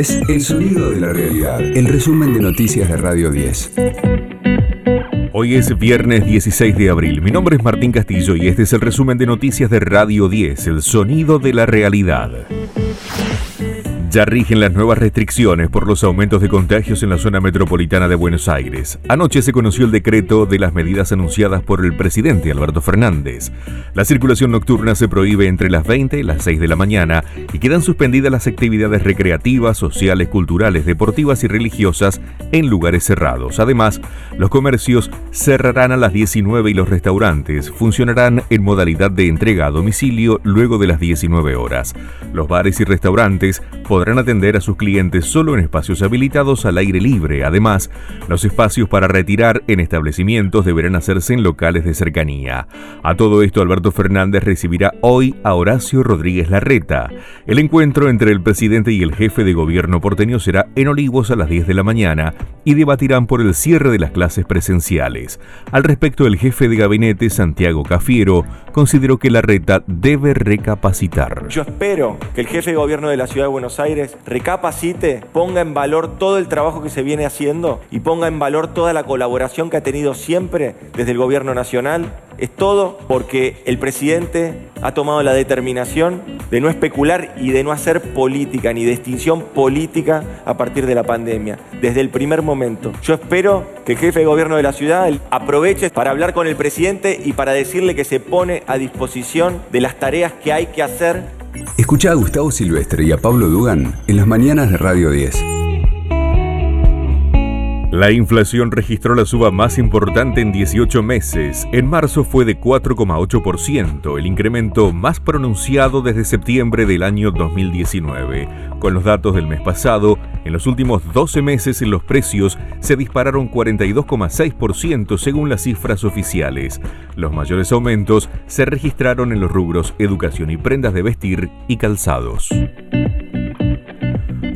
es El Sonido de la Realidad, el resumen de noticias de Radio 10. Hoy es viernes 16 de abril. Mi nombre es Martín Castillo y este es el resumen de noticias de Radio 10, El Sonido de la Realidad. Ya rigen las nuevas restricciones por los aumentos de contagios en la zona metropolitana de Buenos Aires. Anoche se conoció el decreto de las medidas anunciadas por el presidente Alberto Fernández. La circulación nocturna se prohíbe entre las 20 y las 6 de la mañana y quedan suspendidas las actividades recreativas, sociales, culturales, deportivas y religiosas en lugares cerrados. Además, los comercios cerrarán a las 19 y los restaurantes funcionarán en modalidad de entrega a domicilio luego de las 19 horas. Los bares y restaurantes podrán atender a sus clientes solo en espacios habilitados al aire libre. Además, los espacios para retirar en establecimientos deberán hacerse en locales de cercanía. A todo esto, Alberto Fernández recibirá hoy a Horacio Rodríguez Larreta. El encuentro entre el presidente y el jefe de gobierno porteño será en Olivos a las 10 de la mañana y debatirán por el cierre de las clases presenciales. Al respecto, el jefe de gabinete, Santiago Cafiero, consideró que Larreta debe recapacitar. Yo espero que el jefe de gobierno de la ciudad de Buenos Aires recapacite, ponga en valor todo el trabajo que se viene haciendo y ponga en valor toda la colaboración que ha tenido siempre desde el gobierno nacional. Es todo porque el presidente ha tomado la determinación de no especular y de no hacer política ni distinción política a partir de la pandemia, desde el primer momento. Yo espero que el jefe de gobierno de la ciudad aproveche para hablar con el presidente y para decirle que se pone a disposición de las tareas que hay que hacer Escucha a Gustavo Silvestre y a Pablo Dugan en las mañanas de Radio 10. La inflación registró la suba más importante en 18 meses. En marzo fue de 4,8%, el incremento más pronunciado desde septiembre del año 2019. Con los datos del mes pasado, en los últimos 12 meses los precios se dispararon 42,6% según las cifras oficiales. Los mayores aumentos se registraron en los rubros educación y prendas de vestir y calzados.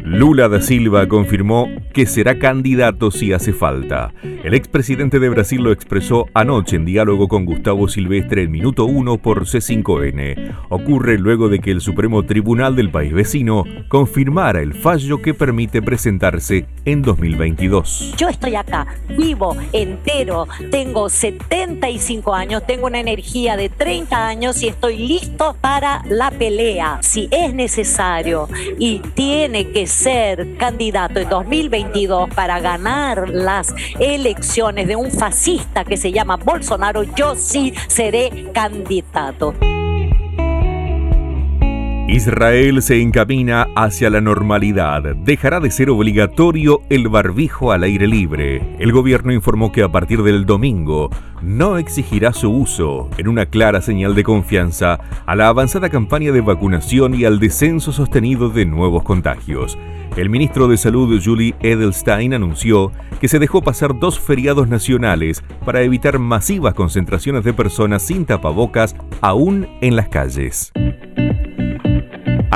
Lula da Silva confirmó que será candidato si hace falta. El expresidente de Brasil lo expresó anoche en diálogo con Gustavo Silvestre en minuto 1 por C5N. Ocurre luego de que el Supremo Tribunal del país vecino confirmara el fallo que permite presentarse en 2022. Yo estoy acá, vivo, entero, tengo 75 años, tengo una energía de 30 años y estoy listo para la pelea. Si es necesario y tiene que ser candidato en 2022 para ganar las elecciones de un fascista que se llama Bolsonaro, yo sí seré candidato. Israel se encamina hacia la normalidad. Dejará de ser obligatorio el barbijo al aire libre. El gobierno informó que a partir del domingo no exigirá su uso, en una clara señal de confianza a la avanzada campaña de vacunación y al descenso sostenido de nuevos contagios. El ministro de Salud, Julie Edelstein, anunció que se dejó pasar dos feriados nacionales para evitar masivas concentraciones de personas sin tapabocas aún en las calles.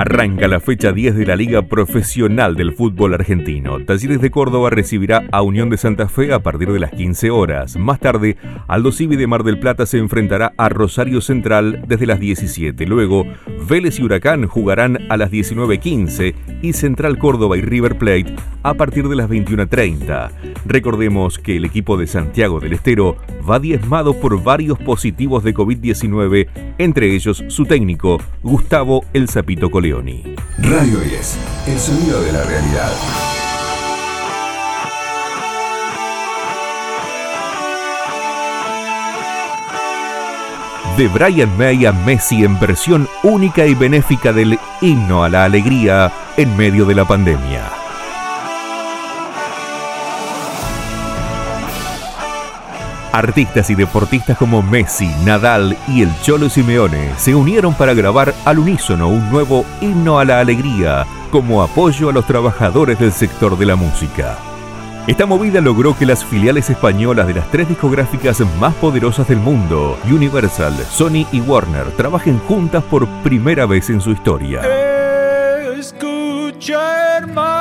Arranca la fecha 10 de la Liga Profesional del Fútbol Argentino. Talleres de Córdoba recibirá a Unión de Santa Fe a partir de las 15 horas. Más tarde, Aldo Civi de Mar del Plata se enfrentará a Rosario Central desde las 17. Luego, Vélez y Huracán jugarán a las 19.15 y Central Córdoba y River Plate a partir de las 21.30. Recordemos que el equipo de Santiago del Estero va diezmado por varios positivos de COVID-19, entre ellos su técnico, Gustavo El Zapito Radio 10, el sonido de la realidad. De Brian May a Messi en versión única y benéfica del himno a la alegría en medio de la pandemia. Artistas y deportistas como Messi, Nadal y el Cholo Simeone se unieron para grabar al unísono un nuevo himno a la alegría como apoyo a los trabajadores del sector de la música. Esta movida logró que las filiales españolas de las tres discográficas más poderosas del mundo, Universal, Sony y Warner, trabajen juntas por primera vez en su historia. Escucha, hermano,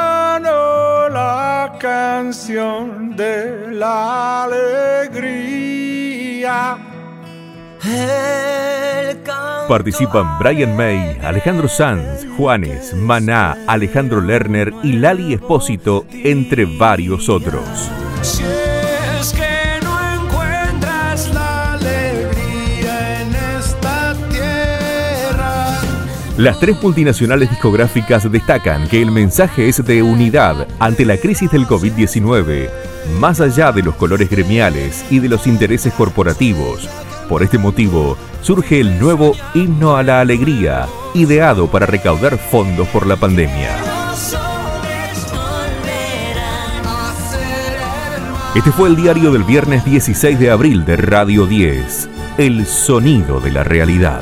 canción de la alegría. Participan Brian May, Alejandro Sanz, Juanes, Maná, Alejandro Lerner y Lali Espósito, entre varios otros. Las tres multinacionales discográficas destacan que el mensaje es de unidad ante la crisis del COVID-19, más allá de los colores gremiales y de los intereses corporativos. Por este motivo, surge el nuevo Himno a la Alegría, ideado para recaudar fondos por la pandemia. Este fue el diario del viernes 16 de abril de Radio 10, El Sonido de la Realidad.